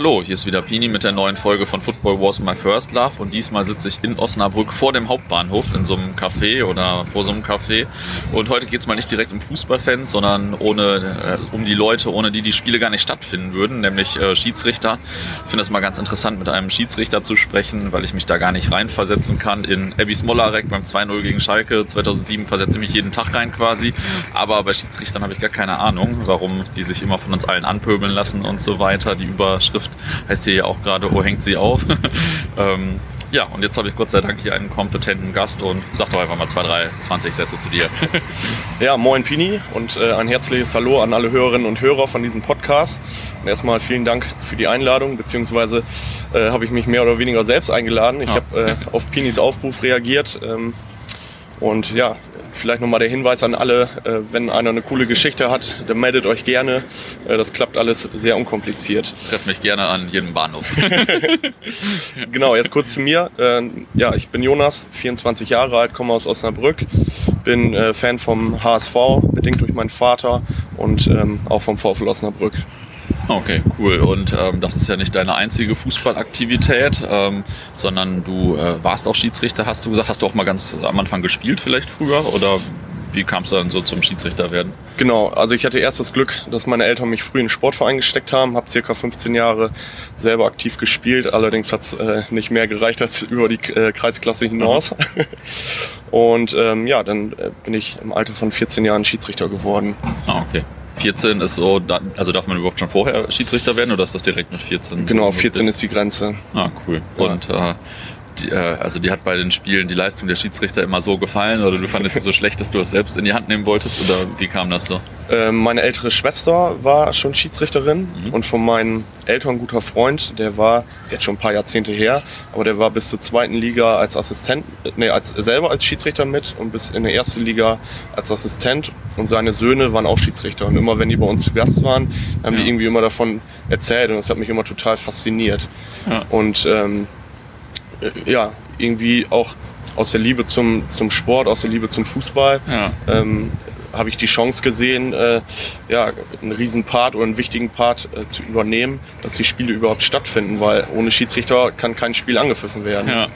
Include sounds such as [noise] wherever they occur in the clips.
Hallo, hier ist wieder Pini mit der neuen Folge von Football Was My First Love und diesmal sitze ich in Osnabrück vor dem Hauptbahnhof in so einem Café oder vor so einem Café und heute geht es mal nicht direkt um Fußballfans, sondern ohne, äh, um die Leute, ohne die die Spiele gar nicht stattfinden würden, nämlich äh, Schiedsrichter. Ich finde es mal ganz interessant, mit einem Schiedsrichter zu sprechen, weil ich mich da gar nicht reinversetzen kann. In Abby Smolarek beim 2-0 gegen Schalke 2007 versetze ich mich jeden Tag rein quasi, aber bei Schiedsrichtern habe ich gar keine Ahnung, warum die sich immer von uns allen anpöbeln lassen und so weiter. Die Überschrift Überschrift heißt hier ja auch gerade, oh, hängt sie auf. [laughs] ähm, ja, und jetzt habe ich Gott sei Dank hier einen kompetenten Gast und sag doch einfach mal zwei, drei, 20 Sätze zu dir. [laughs] ja, moin Pini und äh, ein herzliches Hallo an alle Hörerinnen und Hörer von diesem Podcast. Und erstmal vielen Dank für die Einladung, beziehungsweise äh, habe ich mich mehr oder weniger selbst eingeladen. Ich ah. habe äh, auf Pinis Aufruf reagiert. Ähm, und ja, vielleicht nochmal der Hinweis an alle, äh, wenn einer eine coole Geschichte hat, dann meldet euch gerne. Äh, das klappt alles sehr unkompliziert. Treff mich gerne an jedem Bahnhof. [laughs] genau, jetzt kurz zu mir. Äh, ja, ich bin Jonas, 24 Jahre alt, komme aus Osnabrück, bin äh, Fan vom HSV, bedingt durch meinen Vater und ähm, auch vom VfL Osnabrück. Okay, cool. Und ähm, das ist ja nicht deine einzige Fußballaktivität, ähm, sondern du äh, warst auch Schiedsrichter, hast du gesagt. Hast du auch mal ganz am Anfang gespielt vielleicht früher? Oder wie kam es dann so zum Schiedsrichter werden? Genau, also ich hatte erst das Glück, dass meine Eltern mich früh in den Sportverein gesteckt haben, habe circa 15 Jahre selber aktiv gespielt, allerdings hat es äh, nicht mehr gereicht als [laughs] über die äh, Kreisklasse hinaus. Mhm. [laughs] Und ähm, ja, dann äh, bin ich im Alter von 14 Jahren Schiedsrichter geworden. Ah, okay. 14 ist so, also darf man überhaupt schon vorher Schiedsrichter werden oder ist das direkt mit 14? Genau, 14 ist die Grenze. Ah, cool. Ja. Und äh, die, äh, also die hat bei den Spielen die Leistung der Schiedsrichter immer so gefallen oder du fandest es so schlecht, dass du es selbst in die Hand nehmen wolltest oder wie kam das so? Ähm, meine ältere Schwester war schon Schiedsrichterin mhm. und von meinen Eltern guter Freund, der war, ist jetzt schon ein paar Jahrzehnte her, aber der war bis zur zweiten Liga als Assistent, nee, als, selber als Schiedsrichter mit und bis in der ersten Liga als Assistent und seine Söhne waren auch Schiedsrichter und immer wenn die bei uns zu Gast waren, haben ja. die irgendwie immer davon erzählt und das hat mich immer total fasziniert. Ja. Und ähm, äh, ja, irgendwie auch aus der Liebe zum, zum Sport, aus der Liebe zum Fußball, ja. ähm, habe ich die Chance gesehen, äh, ja, einen riesen Part oder einen wichtigen Part äh, zu übernehmen, dass die Spiele überhaupt stattfinden, weil ohne Schiedsrichter kann kein Spiel angepfiffen werden. Ja.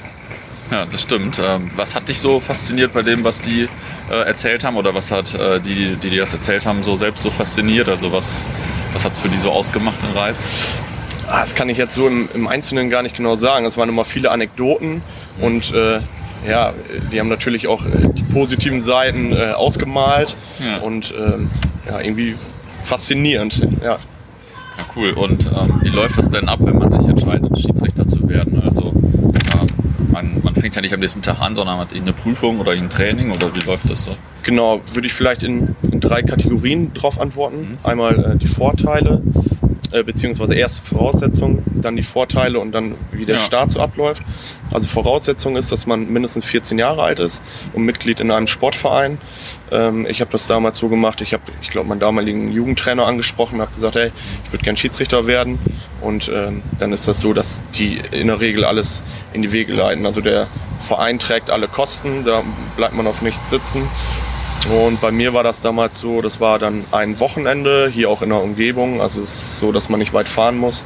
Ja, das stimmt. Ähm, was hat dich so fasziniert bei dem, was die äh, erzählt haben oder was hat äh, die, die, die das erzählt haben, so selbst so fasziniert? Also was, was hat es für die so ausgemacht, den Reiz? Ah, das kann ich jetzt so im, im, Einzelnen gar nicht genau sagen. Es waren immer viele Anekdoten mhm. und äh, ja, die haben natürlich auch äh, die positiven Seiten äh, ausgemalt ja. und ähm, ja, irgendwie faszinierend. Ja. Ja, cool. Und ähm, wie läuft das denn ab, wenn man sich entscheidet, Schiedsrichter zu werden? Also ähm, man, man fängt ja nicht am nächsten Tag an, sondern hat eine Prüfung oder ein Training oder wie läuft das so? Genau, würde ich vielleicht in, in drei Kategorien drauf antworten. Mhm. Einmal äh, die Vorteile, äh, beziehungsweise erst Voraussetzungen, dann die Vorteile und dann wie der ja. Start so abläuft. Also Voraussetzung ist, dass man mindestens 14 Jahre alt ist und Mitglied in einem Sportverein. Ähm, ich habe das damals so gemacht, ich habe, ich glaube, meinen damaligen Jugendtrainer angesprochen, habe gesagt, hey, ich würde gern Schiedsrichter werden und ähm, dann ist das so, dass die in der Regel alles in die Wege leiten. Also der Verein trägt alle Kosten, da bleibt man auf nichts sitzen und bei mir war das damals so, das war dann ein Wochenende, hier auch in der Umgebung. Also es ist so, dass man nicht weit fahren muss.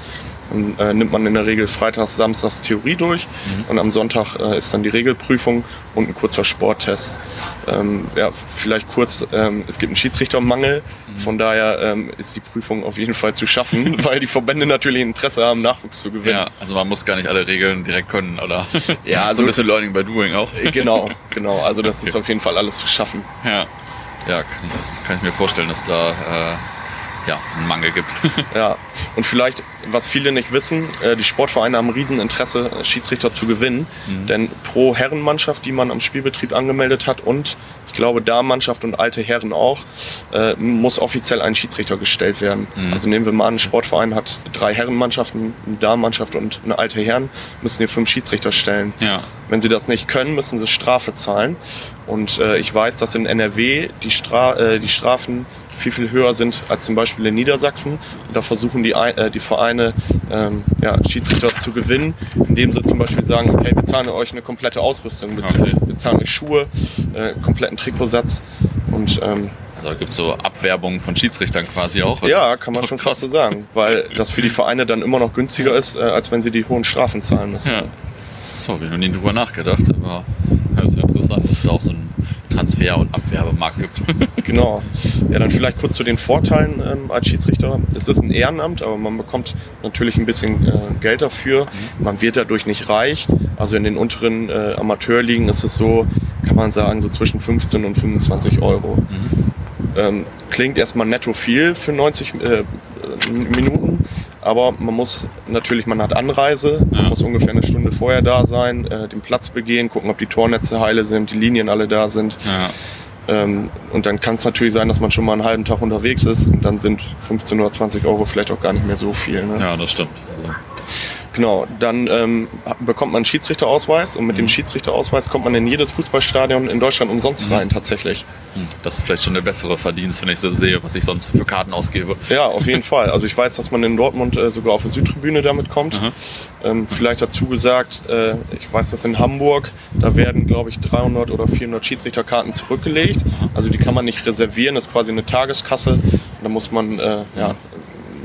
Dann äh, nimmt man in der Regel freitags, samstags Theorie durch mhm. und am Sonntag äh, ist dann die Regelprüfung und ein kurzer Sporttest. Ähm, ja, vielleicht kurz, ähm, es gibt einen Schiedsrichtermangel, mhm. von daher ähm, ist die Prüfung auf jeden Fall zu schaffen, [laughs] weil die Verbände natürlich Interesse haben, Nachwuchs zu gewinnen. Ja, also man muss gar nicht alle Regeln direkt können, oder? ja, [laughs] also so ein bisschen Learning by Doing auch. genau, [laughs] genau. Also das okay. ist auf jeden Fall alles zu schaffen. Ja, ja kann, ich, kann ich mir vorstellen, dass da äh, ja, einen Mangel gibt. [laughs] ja, und vielleicht, was viele nicht wissen, äh, die Sportvereine haben ein Rieseninteresse, Schiedsrichter zu gewinnen. Mhm. Denn pro Herrenmannschaft, die man am Spielbetrieb angemeldet hat und ich glaube Damenmannschaft und alte Herren auch, äh, muss offiziell ein Schiedsrichter gestellt werden. Mhm. Also nehmen wir mal an, ein Sportverein hat drei Herrenmannschaften, eine Damenmannschaft und eine alte Herren, müssen hier fünf Schiedsrichter stellen. Ja. Wenn sie das nicht können, müssen sie Strafe zahlen. Und äh, ich weiß, dass in NRW die, Stra äh, die Strafen viel, viel höher sind als zum Beispiel in Niedersachsen. Und da versuchen die, äh, die Vereine ähm, ja, Schiedsrichter zu gewinnen, indem sie zum Beispiel sagen, okay, wir zahlen euch eine komplette Ausrüstung, wir, okay. wir zahlen euch Schuhe, äh, kompletten Trikotsatz und ähm, Also gibt es so Abwerbungen von Schiedsrichtern quasi auch. Oder? Ja, kann man schon fast so sagen, weil das für die Vereine dann immer noch günstiger ist, äh, als wenn sie die hohen Strafen zahlen müssen. Ja. So, habe ich noch nie drüber nachgedacht, aber das ist ja interessant, dass es da auch so einen Transfer- und Abwerbemarkt gibt. [laughs] genau. Ja, dann vielleicht kurz zu den Vorteilen ähm, als Schiedsrichter. Es ist ein Ehrenamt, aber man bekommt natürlich ein bisschen äh, Geld dafür. Mhm. Man wird dadurch nicht reich. Also in den unteren äh, Amateurligen ist es so, kann man sagen, so zwischen 15 und 25 Euro. Mhm. Ähm, klingt erstmal netto viel für 90 äh, Minuten, aber man muss natürlich, man hat Anreise, man muss ungefähr eine Stunde vorher da sein, äh, den Platz begehen, gucken, ob die Tornetze heile sind, die Linien alle da sind. Ja. Ähm, und dann kann es natürlich sein, dass man schon mal einen halben Tag unterwegs ist und dann sind 15 oder 20 Euro vielleicht auch gar nicht mehr so viel. Ne? Ja, das stimmt. Also Genau, dann ähm, bekommt man einen Schiedsrichterausweis und mit mhm. dem Schiedsrichterausweis kommt man in jedes Fußballstadion in Deutschland umsonst mhm. rein, tatsächlich. Hm, das ist vielleicht schon der bessere Verdienst, wenn ich so sehe, was ich sonst für Karten ausgebe. Ja, auf jeden Fall. Also ich weiß, dass man in Dortmund äh, sogar auf der Südtribüne damit kommt. Ähm, vielleicht dazu gesagt, äh, ich weiß, dass in Hamburg, da werden, glaube ich, 300 oder 400 Schiedsrichterkarten zurückgelegt. Also die kann man nicht reservieren, das ist quasi eine Tageskasse. Da muss man äh, ja,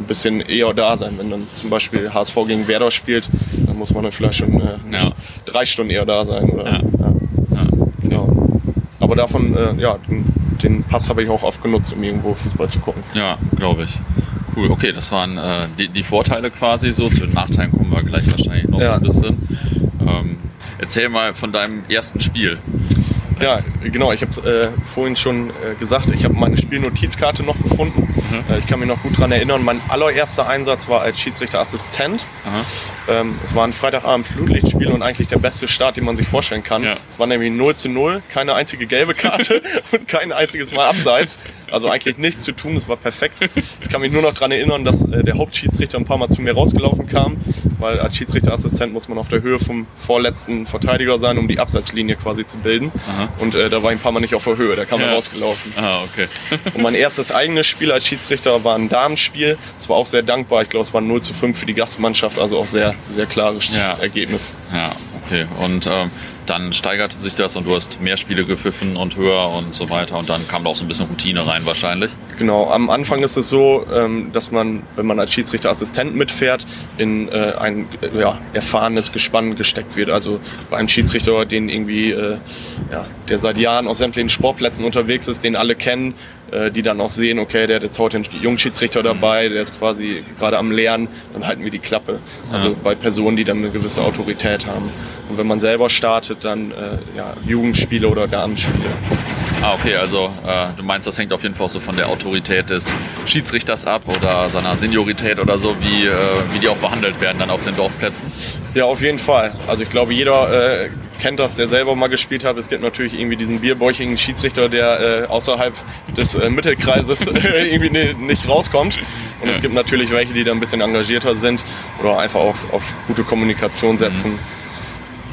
ein bisschen eher da sein. Wenn dann zum Beispiel HSV gegen Werder spielt, dann muss man dann vielleicht schon äh, ja. drei Stunden eher da sein. Oder, ja. Ja. Genau. Aber davon, äh, ja, den, den Pass habe ich auch oft genutzt, um irgendwo Fußball zu gucken. Ja, glaube ich. Cool, okay, das waren äh, die, die, Vorteile quasi so. Zu den Nachteilen kommen wir gleich wahrscheinlich noch so ein bisschen. Ähm, erzähl mal von deinem ersten Spiel. Ja, genau. Ich habe äh, vorhin schon äh, gesagt, ich habe meine Spielnotizkarte noch gefunden. Mhm. Äh, ich kann mich noch gut daran erinnern. Mein allererster Einsatz war als Schiedsrichterassistent. Ähm, es war ein Freitagabend Flutlichtspiel und eigentlich der beste Start, den man sich vorstellen kann. Ja. Es war nämlich 0 zu 0, keine einzige gelbe Karte [laughs] und kein einziges Mal abseits. Also eigentlich nichts zu tun, es war perfekt. Ich kann mich nur noch daran erinnern, dass äh, der Hauptschiedsrichter ein paar Mal zu mir rausgelaufen kam, weil als Schiedsrichterassistent muss man auf der Höhe vom vorletzten Verteidiger sein, um die Abseitslinie quasi zu bilden. Aha. Und äh, da war ich ein paar Mal nicht auf der Höhe, da kam ja. er rausgelaufen. Ah, okay. und mein erstes eigenes Spiel als Schiedsrichter war ein Damenspiel. Es war auch sehr dankbar. Ich glaube, es war 0 zu 5 für die Gastmannschaft, also auch sehr, sehr klares ja. Ergebnis. Ja, okay. Und ähm, dann steigerte sich das und du hast mehr Spiele gepfiffen und höher und so weiter und dann kam da auch so ein bisschen Routine rein wahrscheinlich. Genau, am Anfang ist es so, ähm, dass man, wenn man als Schiedsrichterassistent mitfährt, in äh, ein ja, erfahrenes Gespann gesteckt wird. Also bei einem Schiedsrichter, den irgendwie, äh, ja, der seit Jahren auf sämtlichen Sportplätzen unterwegs ist, den alle kennen, äh, die dann auch sehen, okay, der hat jetzt heute einen Jungschiedsrichter dabei, der ist quasi gerade am Lernen, dann halten wir die Klappe. Also ja. bei Personen, die dann eine gewisse Autorität haben. Und wenn man selber startet, dann äh, ja, Jugendspiele oder Damenspiele. Ah, okay, also äh, du meinst, das hängt auf jeden Fall so von der Autorität des Schiedsrichters ab oder seiner Seniorität oder so, wie, äh, wie die auch behandelt werden dann auf den Dorfplätzen? Ja, auf jeden Fall. Also ich glaube, jeder äh, kennt das, der selber mal gespielt hat. Es gibt natürlich irgendwie diesen bierbäuchigen Schiedsrichter, der äh, außerhalb des äh, Mittelkreises [laughs] irgendwie ne, nicht rauskommt. Und ja. es gibt natürlich welche, die da ein bisschen engagierter sind oder einfach auf, auf gute Kommunikation setzen. Mhm.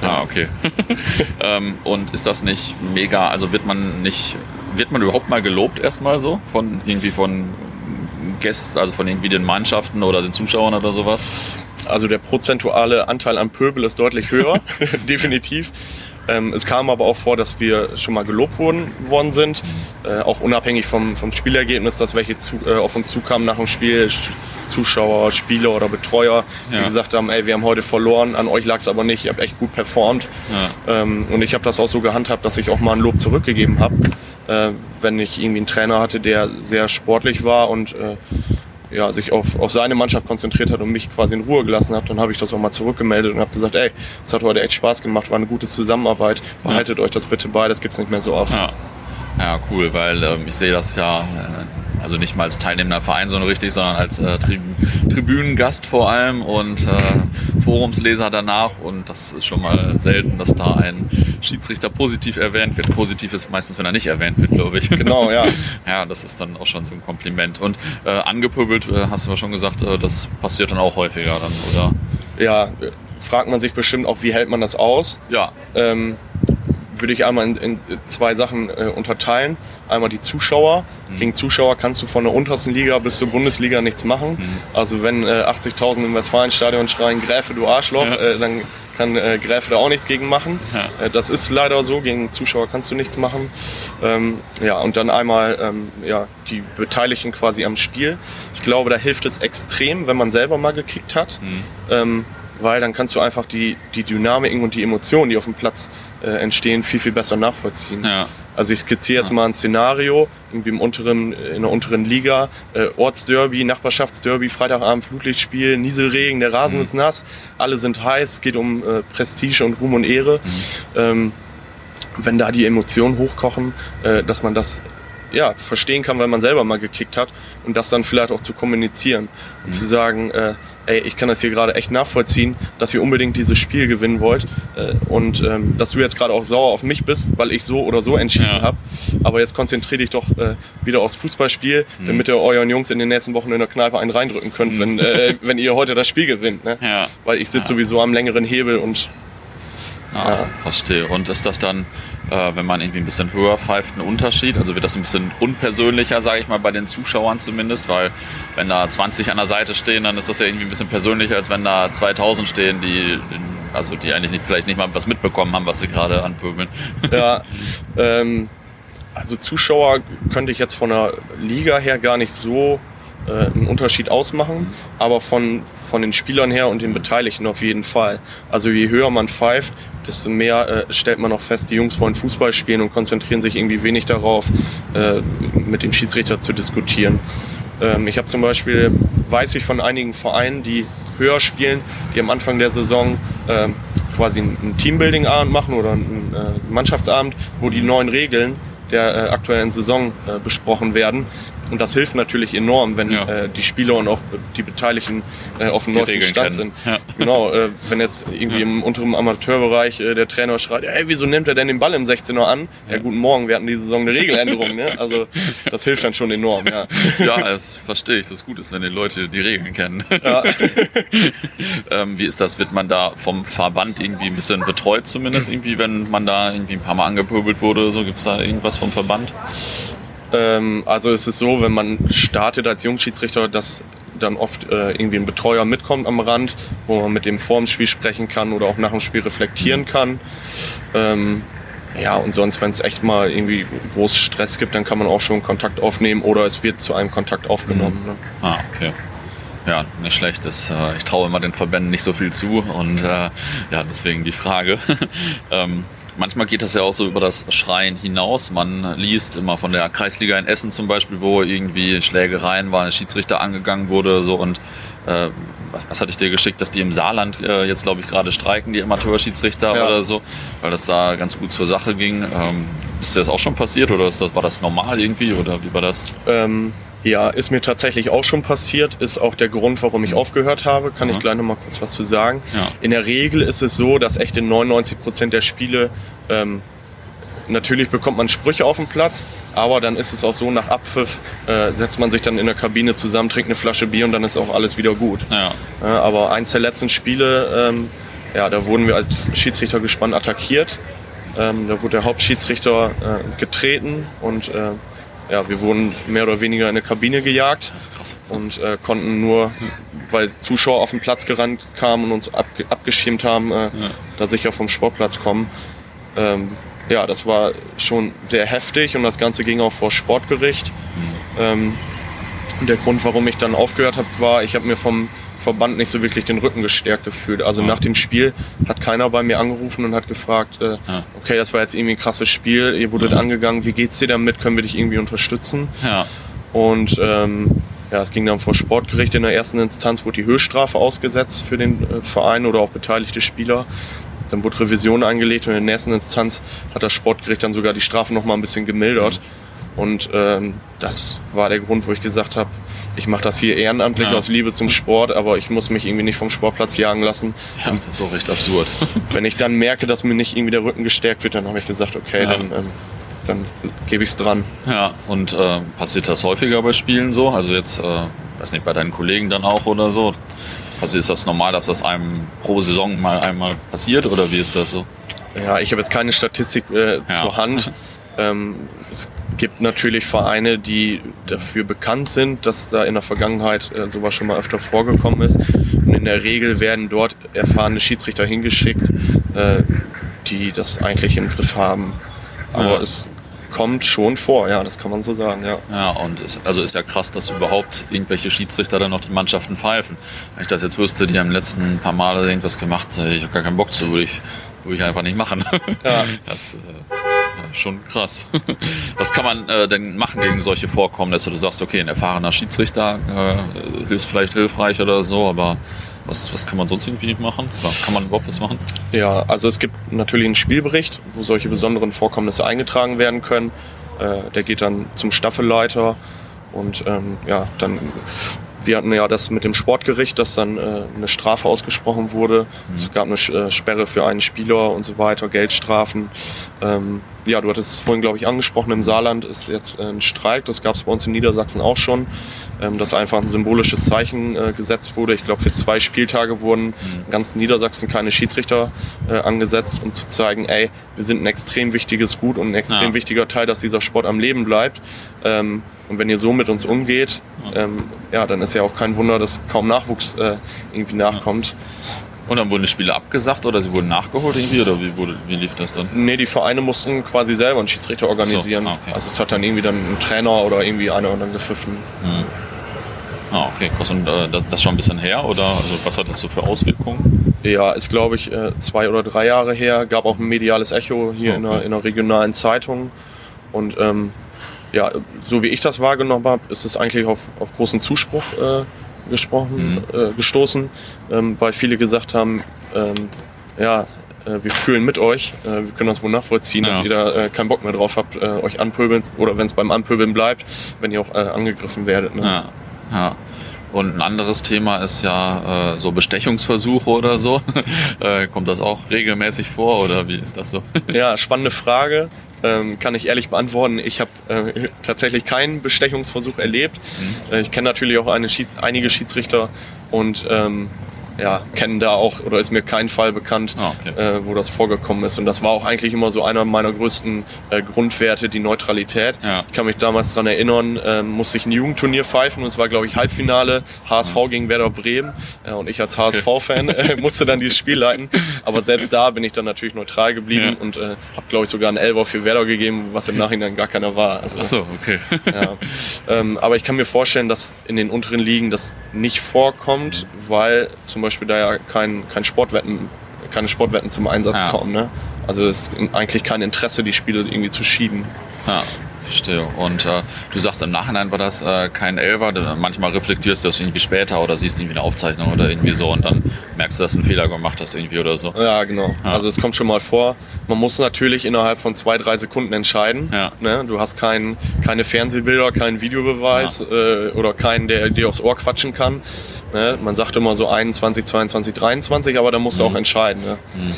Ah, okay. [laughs] ähm, und ist das nicht mega, also wird man nicht, wird man überhaupt mal gelobt erstmal so? Von irgendwie von Gästen, also von irgendwie den Mannschaften oder den Zuschauern oder sowas? Also der prozentuale Anteil am Pöbel ist deutlich höher, [laughs] [laughs] definitiv. Ähm, es kam aber auch vor, dass wir schon mal gelobt worden, worden sind, äh, auch unabhängig vom, vom Spielergebnis, dass welche zu, äh, auf uns zukamen nach dem Spiel, Zuschauer, Spieler oder Betreuer, ja. die gesagt haben, ey, wir haben heute verloren, an euch lag es aber nicht, ihr habt echt gut performt. Ja. Ähm, und ich habe das auch so gehandhabt, dass ich auch mal ein Lob zurückgegeben habe, äh, wenn ich irgendwie einen Trainer hatte, der sehr sportlich war und äh, ja, sich auf, auf seine Mannschaft konzentriert hat und mich quasi in Ruhe gelassen hat, dann habe ich das auch mal zurückgemeldet und habe gesagt, ey, es hat heute echt Spaß gemacht, war eine gute Zusammenarbeit, behaltet ja. euch das bitte bei, das gibt's nicht mehr so oft. Ja, ja cool, weil ähm, ich sehe das ja äh, also nicht mal als teilnehmender Verein, sondern richtig, sondern als äh, Trib Tribünengast vor allem und äh, Forumsleser danach. Und das ist schon mal selten, dass da ein Schiedsrichter positiv erwähnt wird. Positiv ist meistens, wenn er nicht erwähnt wird, glaube ich. Genau, ja. [laughs] ja, das ist dann auch schon so ein Kompliment. Und äh, angepöbelt, äh, hast du ja schon gesagt, äh, das passiert dann auch häufiger dann, oder? Ja, fragt man sich bestimmt auch, wie hält man das aus? Ja. Ähm, würde ich einmal in, in zwei Sachen äh, unterteilen. Einmal die Zuschauer. Mhm. Gegen Zuschauer kannst du von der untersten Liga bis zur Bundesliga nichts machen. Mhm. Also wenn äh, 80.000 im Westfalenstadion schreien, Gräfe, du Arschloch, ja. äh, dann kann äh, Gräfe da auch nichts gegen machen. Ja. Äh, das ist leider so, gegen Zuschauer kannst du nichts machen. Ähm, ja, und dann einmal ähm, ja, die Beteiligten quasi am Spiel. Ich glaube, da hilft es extrem, wenn man selber mal gekickt hat. Mhm. Ähm, weil dann kannst du einfach die, die Dynamiken und die Emotionen, die auf dem Platz äh, entstehen, viel, viel besser nachvollziehen. Ja. Also ich skizziere jetzt mal ein Szenario, irgendwie im unteren, in der unteren Liga, äh, Ortsderby, Nachbarschaftsderby, Freitagabend Flutlichtspiel, Nieselregen, der Rasen Mhm. ist nass, alle sind heiß, es geht um äh, Prestige und Ruhm und Ehre. Mhm. Ähm, wenn da die Emotionen hochkochen, äh, dass man das ja, verstehen kann, weil man selber mal gekickt hat und das dann vielleicht auch zu kommunizieren und Mhm. zu sagen, äh, ey, ich kann das hier gerade echt nachvollziehen, dass ihr unbedingt dieses Spiel gewinnen wollt äh, und ähm, dass du jetzt gerade auch sauer auf mich bist, weil ich so oder so entschieden Ja. habe. Aber jetzt konzentriere dich doch äh, wieder aufs Fußballspiel, Mhm. damit ihr euren Jungs in den nächsten Wochen in der Kneipe einen reindrücken könnt, Mhm. wenn, äh, wenn ihr heute das Spiel gewinnt. Ne? Ja. Weil ich sitze Ja. sowieso am längeren Hebel und Ja, Ja. verstehe. Und ist das dann, äh, wenn man irgendwie ein bisschen höher pfeift, ein Unterschied? Also wird das ein bisschen unpersönlicher, sage ich mal, bei den Zuschauern zumindest? Weil wenn da 20 an der Seite stehen, dann ist das ja irgendwie ein bisschen persönlicher, als wenn da 2000 stehen, die, also die eigentlich nicht, vielleicht nicht mal was mitbekommen haben, was sie gerade anpöbeln. [laughs] Ja, ähm, also Zuschauer könnte ich jetzt von der Liga her gar nicht so äh, einen Unterschied ausmachen, aber von, von den Spielern her und den Beteiligten auf jeden Fall. Also je höher man pfeift, desto mehr äh, stellt man auch fest, die Jungs wollen Fußball spielen und konzentrieren sich irgendwie wenig darauf, äh, mit dem Schiedsrichter zu diskutieren. Ähm, ich habe zum Beispiel, weiß ich von einigen Vereinen, die höher spielen, die am Anfang der Saison ähm, quasi einen Teambuilding-Abend machen oder einen äh, Mannschaftsabend, wo die neuen Regeln der äh, aktuellen Saison äh, besprochen werden. Und das hilft natürlich enorm, wenn Ja. äh, die Spieler und auch die Beteiligten äh, auf dem neuesten Stand sind. Ja. Genau, äh, wenn jetzt irgendwie Ja. im unteren Amateurbereich äh, der Trainer schreit, ey, wieso nimmt er denn den Ball im 16er an? Ja, guten Morgen, wir hatten diese Saison eine Regeländerung. Ne? Also [laughs] das hilft dann schon enorm. Ja. ja, das verstehe ich, dass es gut ist, wenn die Leute die Regeln kennen. [laughs] Ähm, wie ist das? Wird man da vom Verband irgendwie ein bisschen betreut zumindest irgendwie, wenn man da irgendwie ein paar Mal angepöbelt wurde oder so? Gibt es da irgendwas vom Verband? Ähm, also es ist so, wenn man startet als Jungschiedsrichter, dass dann oft äh, irgendwie ein Betreuer mitkommt am Rand, wo man mit dem vorm Spiel sprechen kann oder auch nach dem Spiel reflektieren kann. Ähm, ja, und sonst, wenn es echt mal irgendwie groß Stress gibt, dann kann man auch schon Kontakt aufnehmen oder es wird zu einem Kontakt aufgenommen. Ne? Ah, okay. Ja, nicht schlecht. Das, äh, ich traue immer den Verbänden nicht so viel zu und äh, ja, deswegen die Frage. [laughs] ähm, manchmal geht das ja auch so über das Schreien hinaus. Man liest immer von der Kreisliga in Essen zum Beispiel, wo irgendwie Schlägereien waren, der Schiedsrichter angegangen wurde so und äh, was, was hatte ich dir geschickt, dass die im Saarland äh, jetzt glaube ich gerade streiken, die Amateurschiedsrichter Ja. oder so, weil das da ganz gut zur Sache ging. Ähm, ist das auch schon passiert oder das, war das normal irgendwie oder wie war das? Ähm, ja, ist mir tatsächlich auch schon passiert, ist auch der Grund, warum ich aufgehört habe. Kann Mhm. ich gleich noch mal kurz was zu sagen. Ja. In der Regel ist es so, dass echt in 99 Prozent der Spiele ähm, natürlich bekommt man Sprüche auf dem Platz, aber dann ist es auch so, nach Abpfiff äh, setzt man sich dann in der Kabine zusammen, trinkt eine Flasche Bier und dann ist auch alles wieder gut. Ja. Ja, aber eins der letzten Spiele, ähm, ja, da wurden wir als Schiedsrichter gespannt attackiert. Ähm, da wurde der Hauptschiedsrichter äh, getreten und äh, ja, wir wurden mehr oder weniger in eine Kabine gejagt Krass. und äh, konnten nur, weil Zuschauer auf den Platz gerannt kamen und uns abge abgeschirmt haben, äh, Ja. da sicher vom Sportplatz kommen. Ähm, ja, das war schon sehr heftig und das Ganze ging auch vor Sportgericht. Ähm, und der Grund, warum ich dann aufgehört habe, war, ich habe mir vom Verband nicht so wirklich den Rücken gestärkt gefühlt. Also Ja. nach dem Spiel hat keiner bei mir angerufen und hat gefragt, äh, Ja. okay, das war jetzt irgendwie ein krasses Spiel, ihr wurdet Ja. angegangen, wie geht's dir damit, können wir dich irgendwie unterstützen? Ja. Und ähm, ja, es ging dann vor Sportgericht. In der ersten Instanz wurde die Höchststrafe ausgesetzt für den äh, Verein oder auch beteiligte Spieler. Dann wurde Revision eingelegt und in der nächsten Instanz hat das Sportgericht dann sogar die Strafe noch mal ein bisschen gemildert. Und ähm, das war der Grund, wo ich gesagt habe, ich mache das hier ehrenamtlich Ja. aus Liebe zum Sport, aber ich muss mich irgendwie nicht vom Sportplatz jagen lassen. ja, das ist auch recht absurd. [laughs] Wenn ich dann merke, dass mir nicht irgendwie der Rücken gestärkt wird, dann habe ich gesagt, okay, Ja. dann, ähm, dann gebe ich es dran. Ja, und äh, passiert das häufiger bei Spielen so? Also jetzt, äh, weiß nicht, bei deinen Kollegen dann auch oder so? Also ist das normal, dass das einem pro Saison mal einmal passiert oder wie ist das so? Ja, ich habe jetzt keine Statistik äh, zur Hand. [laughs] Ähm, es gibt natürlich Vereine, die dafür bekannt sind, dass da in der Vergangenheit äh, sowas schon mal öfter vorgekommen ist. Und in der Regel werden dort erfahrene Schiedsrichter hingeschickt, äh, die das eigentlich im Griff haben. Aber ja. es kommt schon vor, ja, das kann man so sagen, ja. Ja, und ist, also ist ja krass, dass überhaupt irgendwelche Schiedsrichter dann noch die Mannschaften pfeifen. Wenn ich das jetzt wüsste, die haben letzten paar Male irgendwas gemacht, ich habe gar keinen Bock zu, würde ich, würde ich einfach nicht machen. [laughs] Ja. Das, äh, schon krass. [laughs] Was kann man äh, denn machen gegen solche Vorkommnisse? Du sagst, okay, ein erfahrener Schiedsrichter äh, ist vielleicht hilfreich oder so, aber was, was kann man sonst irgendwie machen? Oder kann man überhaupt was machen? Ja, also es gibt natürlich einen Spielbericht, wo solche besonderen Vorkommnisse eingetragen werden können. Äh, der geht dann zum Staffelleiter und ähm, ja, dann wir hatten ja das mit dem Sportgericht, dass dann äh, eine Strafe ausgesprochen wurde. Mhm. Es gab eine äh, Sperre für einen Spieler und so weiter, Geldstrafen. Ähm, ja, du hattest es vorhin, glaube ich, angesprochen, im Saarland ist jetzt äh, ein Streik, das gab es bei uns in Niedersachsen auch schon, ähm, dass einfach ein symbolisches Zeichen äh, gesetzt wurde. Ich glaube, für zwei Spieltage wurden mhm. in ganz Niedersachsen keine Schiedsrichter äh, angesetzt, um zu zeigen, ey, wir sind ein extrem wichtiges Gut und ein extrem ja. wichtiger Teil, dass dieser Sport am Leben bleibt. Ähm, und wenn ihr so mit uns umgeht, ähm, ja, dann ist ja auch kein Wunder, dass kaum Nachwuchs äh, irgendwie nachkommt. Und dann wurden die Spiele abgesagt oder sie wurden nachgeholt irgendwie oder wie, wurde, wie lief das dann? Nee, die Vereine mussten quasi selber einen Schiedsrichter organisieren. So, ah, okay. Also es hat dann irgendwie dann ein Trainer oder irgendwie einer dann gepfiffen. Hm. Ah, okay, krass. Und äh, das schon ein bisschen her oder also, was hat das so für Auswirkungen? Ja, ist glaube ich äh, zwei oder drei Jahre her. Gab auch ein mediales Echo hier okay. in, einer, in einer regionalen Zeitung. Und ähm, ja, so wie ich das wahrgenommen habe, ist es eigentlich auf, auf großen Zuspruch äh, gesprochen, mhm. äh, gestoßen, ähm, weil viele gesagt haben, ähm, ja, äh, wir fühlen mit euch, äh, wir können das wohl nachvollziehen, ja. dass ihr da äh, keinen Bock mehr drauf habt, äh, euch anpöbeln oder wenn es beim Anpöbeln bleibt, wenn ihr auch angegriffen werdet. Ne? Ja. ja. Und ein anderes Thema ist ja äh, so Bestechungsversuche oder so. [laughs] äh, kommt das auch regelmäßig vor oder wie ist das so? [laughs] ja, spannende Frage. Ähm, kann ich ehrlich beantworten. Ich habe äh, tatsächlich keinen Bestechungsversuch erlebt. Mhm. Äh, ich kenne natürlich auch Schieds einige Schiedsrichter und ähm, ja, kennen da auch oder ist mir kein Fall bekannt, ah, okay. äh, wo das vorgekommen ist. Und das war auch eigentlich immer so einer meiner größten äh, Grundwerte, die Neutralität. Ja. Ich kann mich damals daran erinnern, äh, musste ich ein Jugendturnier pfeifen und es war, glaube ich, Halbfinale HSV gegen Werder Bremen. Äh, und ich als HSV-Fan äh, [laughs] musste dann dieses Spiel leiten. Aber selbst da bin ich dann natürlich neutral geblieben ja. und äh, habe, glaube ich, sogar einen Elber für Werder gegeben, was im Nachhinein gar keiner war. Also, Ach so, okay. ja. ähm, aber ich kann mir vorstellen, dass in den unteren Ligen das nicht vorkommt, weil zum Beispiel Beispiel da ja kein, kein Sportwetten, keine Sportwetten zum Einsatz ja. kommen. Ne? Also es ist eigentlich kein Interesse, die Spiele irgendwie zu schieben. Ja. Verstehe. Und äh, du sagst, im Nachhinein war das äh, kein Elfer. Manchmal reflektierst du das irgendwie später oder siehst irgendwie eine Aufzeichnung oder irgendwie so und dann merkst du, dass du einen Fehler gemacht hast irgendwie oder so. Ja, genau. Ja. Also es kommt schon mal vor. Man muss natürlich innerhalb von zwei, drei Sekunden entscheiden. Ja. Ne? Du hast kein, keine Fernsehbilder, keinen Videobeweis ja. äh, oder keinen, der dir aufs Ohr quatschen kann. Ne? Man sagt immer so 21, 22, 23, aber da musst du mhm. auch entscheiden. Ne? Mhm.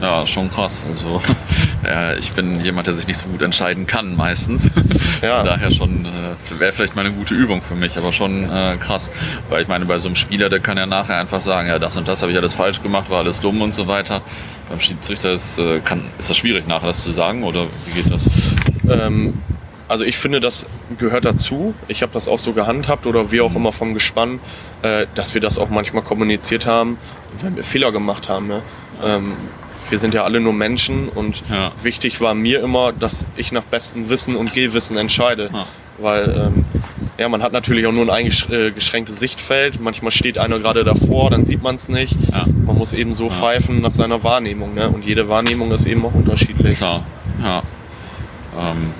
Ja, schon krass. Also [laughs] ja, ich bin jemand, der sich nicht so gut entscheiden kann meistens. [laughs] Ja. Daher schon äh, wäre vielleicht mal eine gute Übung für mich, aber schon äh, krass. Weil ich meine, bei so einem Spieler, der kann ja nachher einfach sagen, ja, das und das habe ich alles falsch gemacht, war alles dumm und so weiter. Beim Schiedsrichter ist, äh, kann, ist das schwierig, nachher das zu sagen oder wie geht das? Ähm, also ich finde, das gehört dazu. Ich habe das auch so gehandhabt oder wir auch immer vom Gespann, äh, dass wir das auch manchmal kommuniziert haben, wenn wir Fehler gemacht haben. Ne? Ähm, wir sind ja alle nur Menschen und ja. wichtig war mir immer, dass ich nach bestem Wissen und Gehwissen entscheide. Ja. Weil ähm, ja, man hat natürlich auch nur ein eingeschränktes Sichtfeld. Manchmal steht einer gerade davor, dann sieht man es nicht. Ja. Man muss eben so pfeifen nach seiner Wahrnehmung. Ne? Und jede Wahrnehmung ist eben auch unterschiedlich. Klar, ja. Ähm,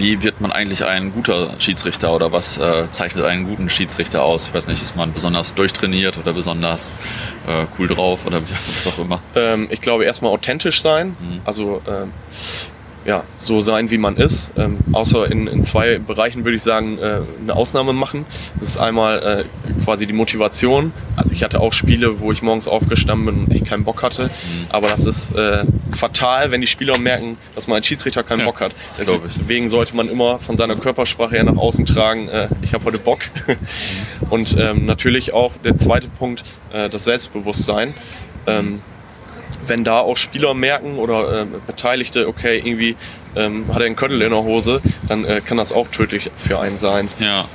wie wird man eigentlich ein guter Schiedsrichter oder was äh, zeichnet einen guten Schiedsrichter aus? Ich weiß nicht, ist man besonders durchtrainiert oder besonders äh, cool drauf oder [laughs] was auch immer? Ähm, ich glaube erstmal authentisch sein. Mhm. Also ähm, ja, so sein, wie man ist. Ähm, außer in, in zwei Bereichen würde ich sagen, äh, eine Ausnahme machen. Das ist einmal äh, quasi die Motivation. Also ich hatte auch Spiele, wo ich morgens aufgestanden bin und echt keinen Bock hatte. Mhm. Aber das ist äh, fatal, wenn die Spieler merken, dass man als Schiedsrichter keinen ja, Bock hat. Deswegen sollte man immer von seiner Körpersprache her nach außen tragen, äh, ich habe heute Bock. [laughs] Und ähm, natürlich auch der zweite Punkt, äh, das Selbstbewusstsein. Ähm, wenn da auch Spieler merken oder äh, Beteiligte, okay, irgendwie ähm, hat er einen Köttel in der Hose, dann äh, kann das auch tödlich für einen sein. Ja.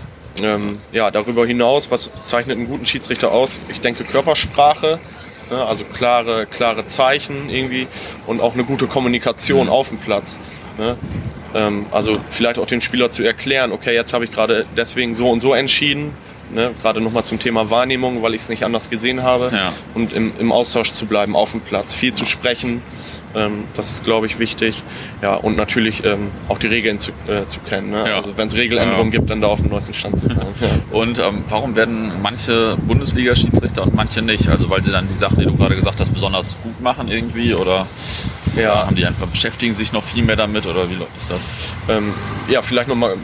Ähm, ja, darüber hinaus, was zeichnet einen guten Schiedsrichter aus? Ich denke Körpersprache, also klare, klare Zeichen irgendwie und auch eine gute Kommunikation mhm. auf dem Platz. Ne? Ähm, also vielleicht auch dem Spieler zu erklären, okay, jetzt habe ich gerade deswegen so und so entschieden, ne, gerade nochmal zum Thema Wahrnehmung, weil ich es nicht anders gesehen habe. Ja. Und im, im, Austausch zu bleiben auf dem Platz, viel zu sprechen, ähm, das ist, glaube ich, wichtig. Ja, und natürlich ähm, auch die Regeln zu, äh, zu kennen. Ne? Ja. Also wenn es Regeländerungen ja. gibt, dann da auf dem neuesten Stand zu sein. [laughs] Und ähm, warum werden manche Bundesliga-Schiedsrichter und manche nicht? Also weil sie dann die Sachen, die du gerade gesagt hast, besonders gut machen irgendwie oder ja. haben die einfach beschäftigen sich noch viel mehr damit oder wie ist das? Ähm, ja, vielleicht nochmal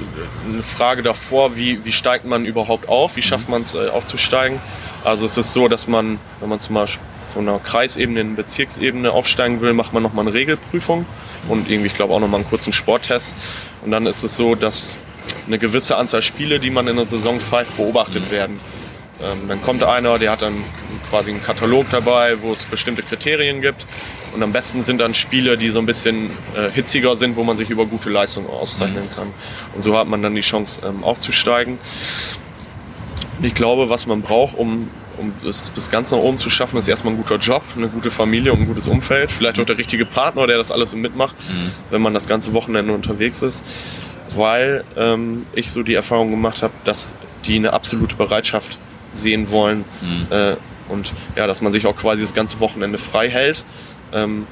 eine Frage davor, wie, wie steigt man überhaupt auf? Wie schafft mhm. man es äh, aufzusteigen? Also es ist so, dass man, wenn man zum Beispiel von einer Kreisebene in Bezirksebene aufsteigen will, macht man nochmal eine Regelprüfung und irgendwie, ich glaube, auch nochmal einen kurzen Sporttest. Und dann ist es so, dass eine gewisse Anzahl Spiele, die man in der Saison pfeift, beobachtet mhm. werden. Ähm, dann kommt einer, der hat dann quasi einen Katalog dabei, wo es bestimmte Kriterien gibt. Und am besten sind dann Spiele, die so ein bisschen äh, hitziger sind, wo man sich über gute Leistungen auszeichnen mhm. kann. Und so hat man dann die Chance ähm, aufzusteigen. Ich glaube, was man braucht, um, um das bis ganz nach oben zu schaffen, ist erstmal ein guter Job, eine gute Familie und ein gutes Umfeld. Vielleicht auch der richtige Partner, der das alles mitmacht, mhm. wenn man das ganze Wochenende unterwegs ist. Weil ähm, ich so die Erfahrung gemacht habe, dass die eine absolute Bereitschaft sehen wollen. Mhm. Äh, und ja, dass man sich auch quasi das ganze Wochenende frei hält. Ähm,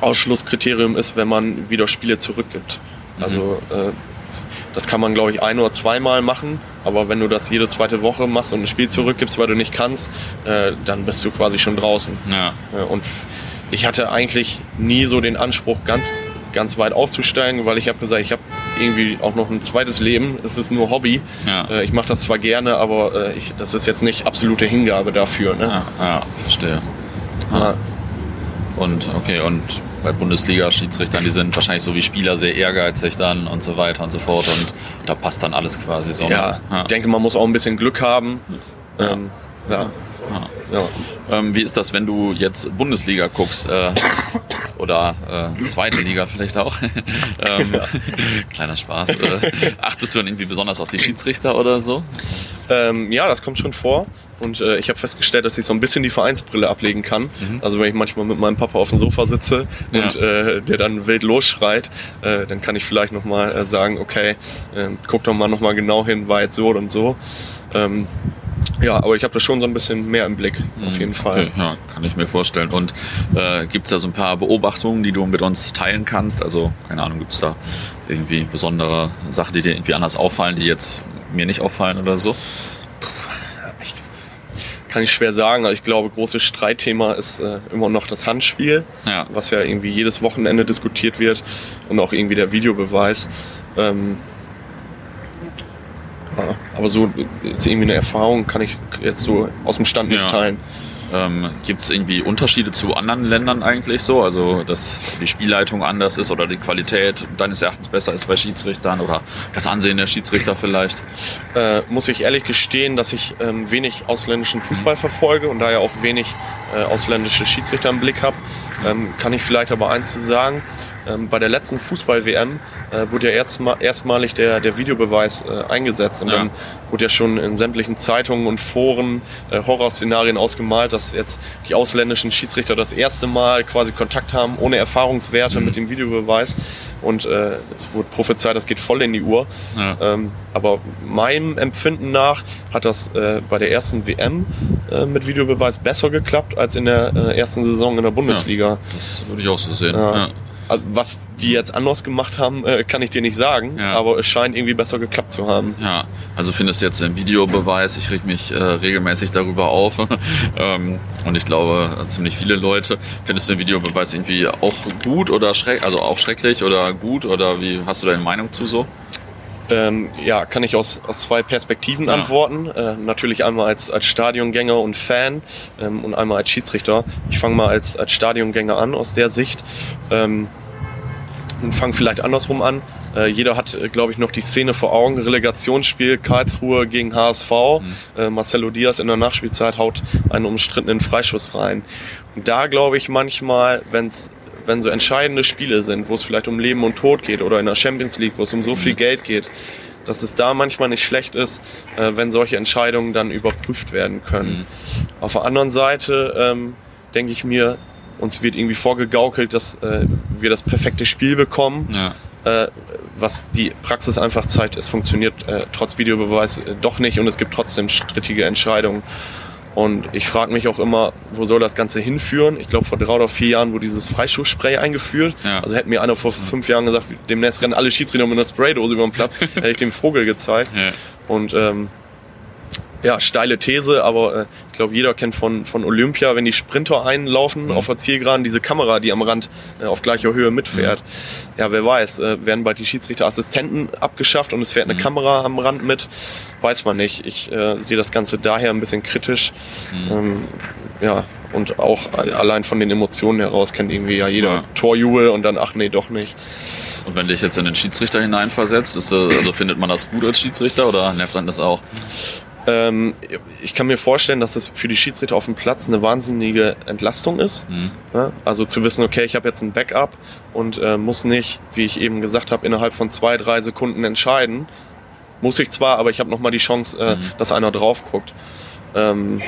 Ausschlusskriterium ist, wenn man wieder Spiele zurückgibt. Mhm. Also äh, das kann man, glaube ich, ein oder zweimal machen, aber wenn du das jede zweite Woche machst und ein Spiel zurückgibst, weil du nicht kannst, äh, dann bist du quasi schon draußen. Ja. Äh, und ich hatte eigentlich nie so den Anspruch, ganz, ganz weit aufzusteigen, weil ich habe gesagt, ich habe irgendwie auch noch ein zweites Leben. Es ist nur Hobby. Ja. Äh, ich mache das zwar gerne, aber äh, ich, das ist jetzt nicht absolute Hingabe dafür. Ne? Ja, ja verstehe. Ja. Und okay, und bei Bundesliga-Schiedsrichtern, die sind wahrscheinlich so wie Spieler sehr ehrgeizig dann und so weiter und so fort und da passt dann alles quasi so. Ja, ja. ich denke, man muss auch ein bisschen Glück haben. Ähm, ja. ja. Ähm, wie ist das, wenn du jetzt Bundesliga guckst? Äh, oder äh, zweite Liga vielleicht auch. [laughs] ähm, ja. Kleiner Spaß. Äh, achtest du dann irgendwie besonders auf die Schiedsrichter oder so? Ähm, ja, das kommt schon vor. Und äh, ich habe festgestellt, dass ich so ein bisschen die Vereinsbrille ablegen kann. Mhm. Also wenn ich manchmal mit meinem Papa auf dem Sofa sitze ja. und äh, der dann wild losschreit, äh, dann kann ich vielleicht nochmal äh, sagen, okay, äh, guck doch mal nochmal genau hin, war jetzt so und so. Ähm, ja, aber ich habe das schon so ein bisschen mehr im Blick, auf mhm. jeden Fall. Okay, ja, kann ich mir vorstellen. Und äh, gibt es da so ein paar Beobachtungen, die du mit uns teilen kannst? Also, keine Ahnung, gibt es da irgendwie besondere Sachen, die dir irgendwie anders auffallen, die jetzt mir nicht auffallen oder so? Ich, kann ich schwer sagen. Ich glaube, großes Streitthema ist äh, immer noch das Handspiel, ja. was ja irgendwie jedes Wochenende diskutiert wird und auch irgendwie der Videobeweis. Ähm, aber so jetzt irgendwie eine Erfahrung kann ich jetzt so aus dem Stand nicht ja. teilen. Ähm, Gibt es irgendwie Unterschiede zu anderen Ländern eigentlich so? Also, dass die Spielleitung anders ist oder die Qualität deines Erachtens besser ist bei Schiedsrichtern oder das Ansehen der Schiedsrichter vielleicht? Äh, muss ich ehrlich gestehen, dass ich ähm, wenig ausländischen Fußball mhm. verfolge und daher auch wenig äh, ausländische Schiedsrichter im Blick habe. Ähm, kann ich vielleicht aber eins zu sagen. Ähm, bei der letzten Fußball-WM äh, wurde ja erstmal, erstmalig der, der Videobeweis äh, eingesetzt und ja. dann wurde ja schon in sämtlichen Zeitungen und Foren äh, Horrorszenarien ausgemalt, dass jetzt die ausländischen Schiedsrichter das erste Mal quasi Kontakt haben, ohne Erfahrungswerte mhm. mit dem Videobeweis und äh, es wurde prophezeit, das geht voll in die Uhr. Ja. Ähm, aber meinem Empfinden nach hat das äh, bei der ersten WM äh, mit Videobeweis besser geklappt als in der äh, ersten Saison in der Bundesliga. Ja, das würde ich auch so sehen. Ja. Also, was die jetzt anders gemacht haben, äh, kann ich dir nicht sagen, ja. aber es scheint irgendwie besser geklappt zu haben. Ja, also findest du jetzt den Videobeweis, ich reg mich äh, regelmäßig darüber auf [laughs] ähm, und ich glaube ziemlich viele Leute. Findest du den Videobeweis irgendwie auch gut oder schreck, also auch schrecklich oder gut oder wie hast du deine Meinung zu so? Ähm, ja, kann ich aus, aus zwei Perspektiven ja. antworten. Äh, natürlich einmal als, als Stadiongänger und Fan ähm, und einmal als Schiedsrichter. Ich fange mal als, als Stadiongänger an aus der Sicht ähm, und fange vielleicht andersrum an. Äh, jeder hat, äh, glaube ich, noch die Szene vor Augen. Relegationsspiel Karlsruhe gegen HSV. Mhm. Äh, Marcelo Diaz in der Nachspielzeit haut einen umstrittenen Freischuss rein. Und da glaube ich manchmal, wenn's wenn so entscheidende Spiele sind, wo es vielleicht um Leben und Tod geht oder in der Champions League, wo es um so viel mhm. Geld geht, dass es da manchmal nicht schlecht ist, äh, wenn solche Entscheidungen dann überprüft werden können. Mhm. Auf der anderen Seite ähm, denke ich mir, uns wird irgendwie vorgegaukelt, dass äh, wir das perfekte Spiel bekommen. Ja. Äh, was die Praxis einfach zeigt, es funktioniert äh, trotz Videobeweis äh, doch nicht und es gibt trotzdem strittige Entscheidungen. Und ich frage mich auch immer, wo soll das Ganze hinführen? Ich glaube, vor drei oder vier Jahren wurde dieses Freischussspray eingeführt. Ja. Also hätte mir einer vor fünf Jahren gesagt, demnächst rennen alle Schiedsrichter mit einer Spraydose über den Platz, [laughs] hätte ich dem Vogel gezeigt. Ja. Und ähm, ja, steile These, aber äh, ich glaube, jeder kennt von, von Olympia, wenn die Sprinter einlaufen mhm. auf der Zielgeraden, diese Kamera, die am Rand äh, auf gleicher Höhe mitfährt. Mhm. Ja, wer weiß, äh, werden bald die Schiedsrichterassistenten abgeschafft und es fährt eine mhm. Kamera am Rand mit, weiß man nicht. Ich äh, sehe das Ganze daher ein bisschen kritisch. Mhm. Ähm, ja, und auch allein von den Emotionen heraus kennt irgendwie ja jeder ja. Torjubel und dann, ach nee, doch nicht. Und wenn dich jetzt in den Schiedsrichter hineinversetzt, ist das, also findet man das gut als Schiedsrichter oder nervt dann das auch? Ähm, ich kann mir vorstellen, dass es für die Schiedsrichter auf dem Platz eine wahnsinnige Entlastung ist. Mhm. Ja, also zu wissen, okay, ich habe jetzt ein Backup und äh, muss nicht, wie ich eben gesagt habe, innerhalb von zwei, drei Sekunden entscheiden. Muss ich zwar, aber ich habe nochmal die Chance, äh, mhm. dass einer drauf guckt. Ähm,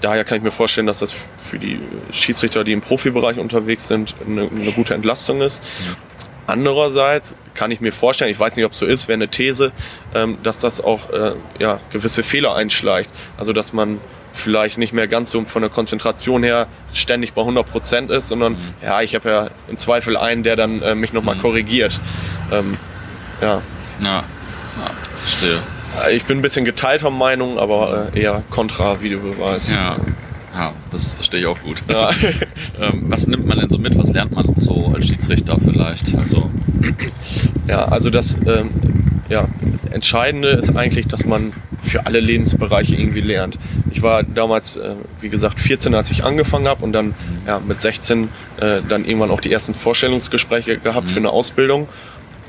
daher kann ich mir vorstellen, dass das für die Schiedsrichter, die im Profibereich unterwegs sind, eine, eine gute Entlastung ist. Mhm. Andererseits kann ich mir vorstellen, ich weiß nicht, ob es so ist, wäre eine These, ähm, dass das auch äh, ja, gewisse Fehler einschleicht. Also dass man vielleicht nicht mehr ganz so von der Konzentration her ständig bei 100 Prozent ist, sondern mhm. ja, ich habe ja im Zweifel einen, der dann äh, mich nochmal mhm. korrigiert. Ähm, ja. Ja, ja verstehe. Ich bin ein bisschen geteilter Meinung, aber äh, eher kontra Videobeweis. Ja. Ja, das verstehe ich auch gut. Ja. [laughs] ähm, was nimmt man denn so mit? Was lernt man so als Schiedsrichter vielleicht? Also [clears throat] ja, also das ähm, ja, Entscheidende ist eigentlich, dass man für alle Lebensbereiche irgendwie lernt. Ich war damals, äh, wie gesagt, 14, als ich angefangen habe und dann ja, mit 16 äh, dann irgendwann auch die ersten Vorstellungsgespräche gehabt mhm. für eine Ausbildung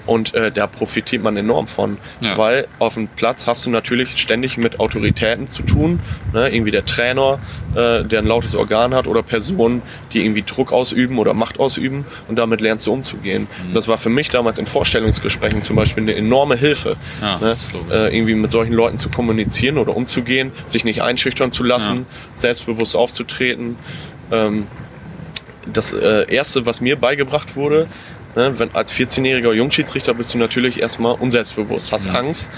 und äh, da profitiert man enorm von. Ja. Weil auf dem Platz hast du natürlich ständig mit Autoritäten zu tun. Ne? Irgendwie der Trainer, äh, der ein lautes Organ hat oder Personen, die irgendwie Druck ausüben oder Macht ausüben und damit lernst du umzugehen. Mhm. Das war für mich damals in Vorstellungsgesprächen zum Beispiel eine enorme Hilfe. Ja, ne? äh, irgendwie mit solchen Leuten zu kommunizieren oder umzugehen, sich nicht einschüchtern zu lassen, ja. selbstbewusst aufzutreten. Ähm, das äh, erste, was mir beigebracht wurde, Ne, wenn, als 14-jähriger Jungschiedsrichter bist du natürlich erstmal unselbstbewusst, hast mhm. Angst.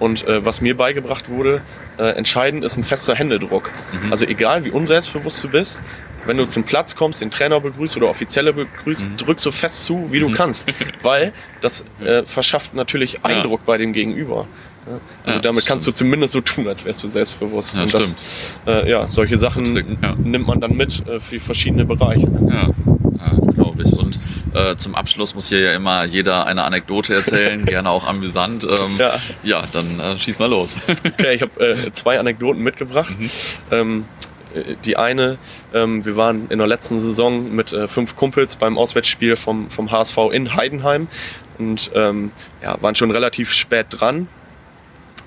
Und äh, was mir beigebracht wurde, äh, entscheidend ist ein fester Händedruck. Mhm. Also egal wie unselbstbewusst du bist, wenn du zum Platz kommst, den Trainer begrüßt oder Offizielle begrüßt, mhm. drück so fest zu, wie du mhm. kannst. Weil das [laughs] äh, verschafft natürlich Eindruck ja. bei dem Gegenüber. Ja? Also ja, damit kannst stimmt. du zumindest so tun, als wärst du selbstbewusst. Und das, äh, ja, solche Sachen nimmt man dann mit äh, für verschiedene Bereiche. Ja, äh, zum Abschluss muss hier ja immer jeder eine Anekdote erzählen, [laughs] gerne auch amüsant. Ähm, ja. ja, dann äh, schieß mal los. [laughs] okay, ich habe äh, zwei Anekdoten mitgebracht. Mhm. Ähm, äh, die eine, ähm, wir waren in der letzten Saison mit äh, fünf Kumpels beim Auswärtsspiel vom, vom HSV in Heidenheim und ähm, ja, waren schon relativ spät dran.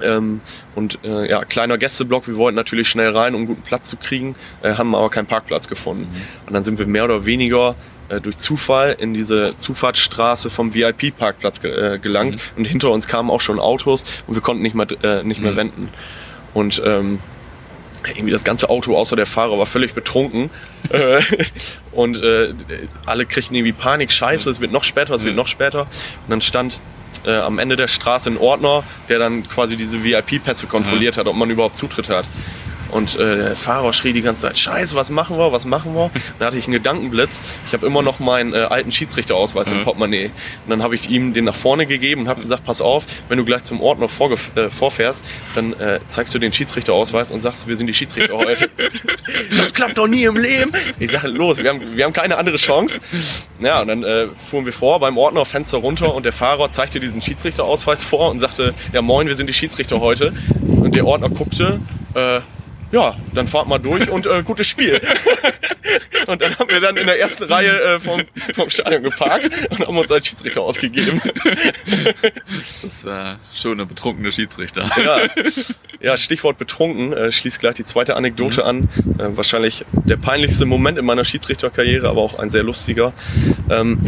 Ähm, und äh, ja, kleiner Gästeblock, wir wollten natürlich schnell rein, um guten Platz zu kriegen, äh, haben aber keinen Parkplatz gefunden. Mhm. Und dann sind wir mehr oder weniger äh, durch Zufall in diese Zufahrtsstraße vom VIP-Parkplatz ge äh, gelangt mhm. und hinter uns kamen auch schon Autos und wir konnten nicht mehr, äh, nicht mehr mhm. wenden. Und ähm, irgendwie das ganze Auto außer der Fahrer war völlig betrunken [laughs] äh, und äh, alle kriegten irgendwie Panik, scheiße, es wird noch später, es wird mhm. noch später und dann stand äh, am Ende der Straße ein Ordner, der dann quasi diese VIP-Pässe kontrolliert mhm. hat, ob man überhaupt Zutritt hat. Und äh, der Fahrer schrie die ganze Zeit, scheiße, was machen wir, was machen wir? Dann hatte ich einen Gedankenblitz. Ich habe immer noch meinen äh, alten Schiedsrichterausweis mhm. im Portemonnaie. Und dann habe ich ihm den nach vorne gegeben und habe gesagt, pass auf, wenn du gleich zum noch äh, vorfährst, dann äh, zeigst du den Schiedsrichterausweis und sagst, wir sind die Schiedsrichter heute. [laughs] das klappt doch nie im Leben. Ich sage, los, wir haben, wir haben keine andere Chance. Ja, und dann äh, fuhren wir vor beim Ordner, Fenster runter und der Fahrer zeigte diesen Schiedsrichterausweis vor und sagte, ja moin, wir sind die Schiedsrichter heute. Und der Ordner guckte, äh, ja, dann fahrt mal durch und äh, gutes Spiel. [laughs] und dann haben wir dann in der ersten Reihe äh, vom, vom Stadion geparkt und haben uns als Schiedsrichter ausgegeben. [laughs] das war schon eine betrunkene Schiedsrichter. ja. ja, Stichwort betrunken äh, schließt gleich die zweite Anekdote mhm. an. Äh, wahrscheinlich der peinlichste Moment in meiner Schiedsrichterkarriere, aber auch ein sehr lustiger. Ähm,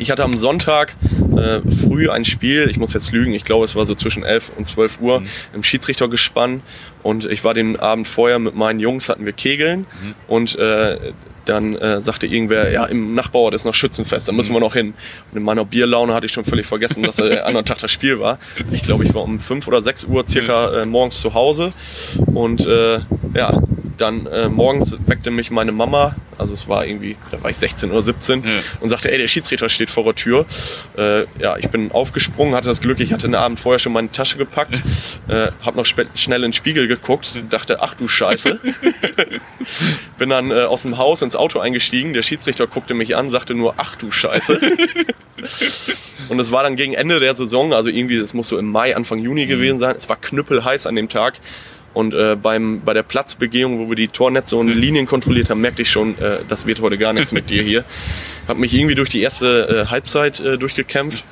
ich hatte am Sonntag äh, früh ein Spiel, ich muss jetzt lügen, ich glaube es war so zwischen 11 und 12 Uhr, mhm. im Schiedsrichtergespann und ich war den Abend vorher mit meinen Jungs, hatten wir Kegeln mhm. und äh, dann äh, sagte irgendwer, ja, im Nachbarort ist noch Schützenfest, da müssen wir mhm. noch hin. Und in meiner Bierlaune hatte ich schon völlig vergessen, dass der anderen Tag das Spiel war. Ich glaube, ich war um 5 oder 6 Uhr circa äh, morgens zu Hause und äh, ja, dann äh, morgens weckte mich meine Mama, also es war irgendwie, da war ich 16 oder 17, ja. und sagte, ey, der Schiedsrichter steht vor der Tür. Äh, ja, ich bin aufgesprungen, hatte das Glück, ich hatte den Abend vorher schon meine Tasche gepackt, [laughs] äh, habe noch schnell in den Spiegel geguckt dachte, ach du Scheiße. [laughs] bin dann äh, aus dem Haus ins Auto eingestiegen, der Schiedsrichter guckte mich an, sagte nur, ach du Scheiße. [laughs] und es war dann gegen Ende der Saison, also irgendwie, es muss so im Mai, Anfang Juni mhm. gewesen sein. Es war knüppelheiß an dem Tag. Und äh, beim, bei der Platzbegehung, wo wir die Tornetze und Linien kontrolliert haben, merkte ich schon, äh, das wird heute gar nichts mit dir hier. [laughs] Hab mich irgendwie durch die erste äh, Halbzeit äh, durchgekämpft.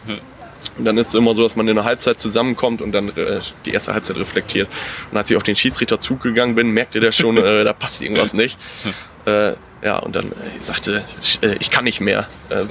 Und dann ist es immer so, dass man in der Halbzeit zusammenkommt und dann äh, die erste Halbzeit reflektiert. Und als ich auf den Schiedsrichter zugegangen bin, merkte der schon, äh, da passt irgendwas [laughs] nicht. Äh, ja, und dann äh, sagte, ich, äh, ich kann nicht mehr. Äh,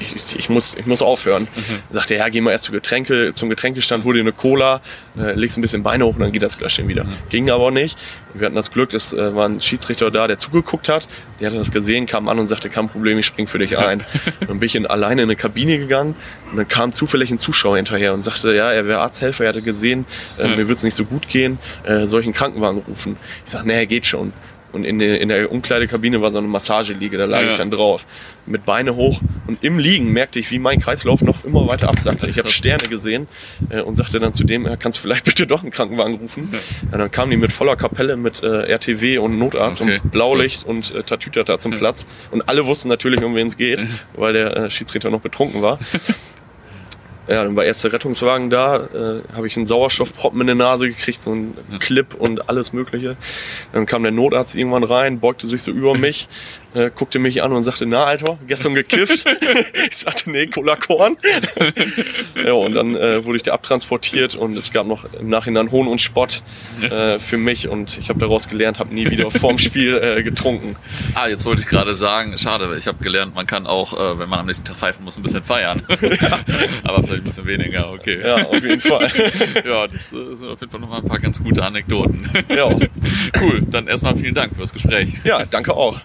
ich, ich, muss, ich muss aufhören. Mhm. Sagte, ja, geh mal erst zum, Getränke, zum Getränkestand, hol dir eine Cola, äh, legst ein bisschen Beine hoch und dann geht das gleich schon wieder. Mhm. Ging aber nicht. Wir hatten das Glück, es äh, war ein Schiedsrichter da, der zugeguckt hat. Der hatte das gesehen, kam an und sagte, kein Problem, ich spring für dich ein. [laughs] dann bin ich in, alleine in eine Kabine gegangen und dann kam zufällig ein Zuschauer hinterher und sagte, ja, er wäre Arzthelfer, er hatte gesehen, äh, mir wird es nicht so gut gehen, äh, soll ich einen Krankenwagen rufen? Ich sag, nee, geht schon. Und in der, in der Umkleidekabine war so eine Massageliege, da lag ja. ich dann drauf. Mit Beine hoch. Und im Liegen merkte ich, wie mein Kreislauf noch immer weiter absackte. Ich habe Sterne gesehen äh, und sagte dann zu dem, kannst du vielleicht bitte doch einen Krankenwagen rufen? Ja. Und dann kamen die mit voller Kapelle, mit äh, RTW und Notarzt okay. und Blaulicht und äh, Tatütata zum ja. Platz. Und alle wussten natürlich, um wen es geht, weil der äh, Schiedsrichter noch betrunken war. [laughs] Ja, dann war erst der Rettungswagen da, äh, habe ich einen Sauerstoffproppen in der Nase gekriegt, so einen Clip und alles Mögliche. Dann kam der Notarzt irgendwann rein, beugte sich so über mich, [laughs] äh, guckte mich an und sagte, na Alter, gestern gekifft? [laughs] ich sagte, nee, Cola Korn. [laughs] ja, und dann äh, wurde ich da abtransportiert und es gab noch im Nachhinein Hohn und Spott äh, für mich und ich habe daraus gelernt, habe nie wieder vorm Spiel äh, getrunken. Ah, jetzt wollte ich gerade sagen, schade, ich habe gelernt, man kann auch, äh, wenn man am nächsten Tag pfeifen muss, ein bisschen feiern. Ja. Aber vielleicht bisschen weniger, okay. Ja, auf jeden Fall. [laughs] ja, das äh, sind auf jeden Fall nochmal ein paar ganz gute Anekdoten. Ja. [laughs] cool, dann erstmal vielen Dank fürs Gespräch. Ja, danke auch.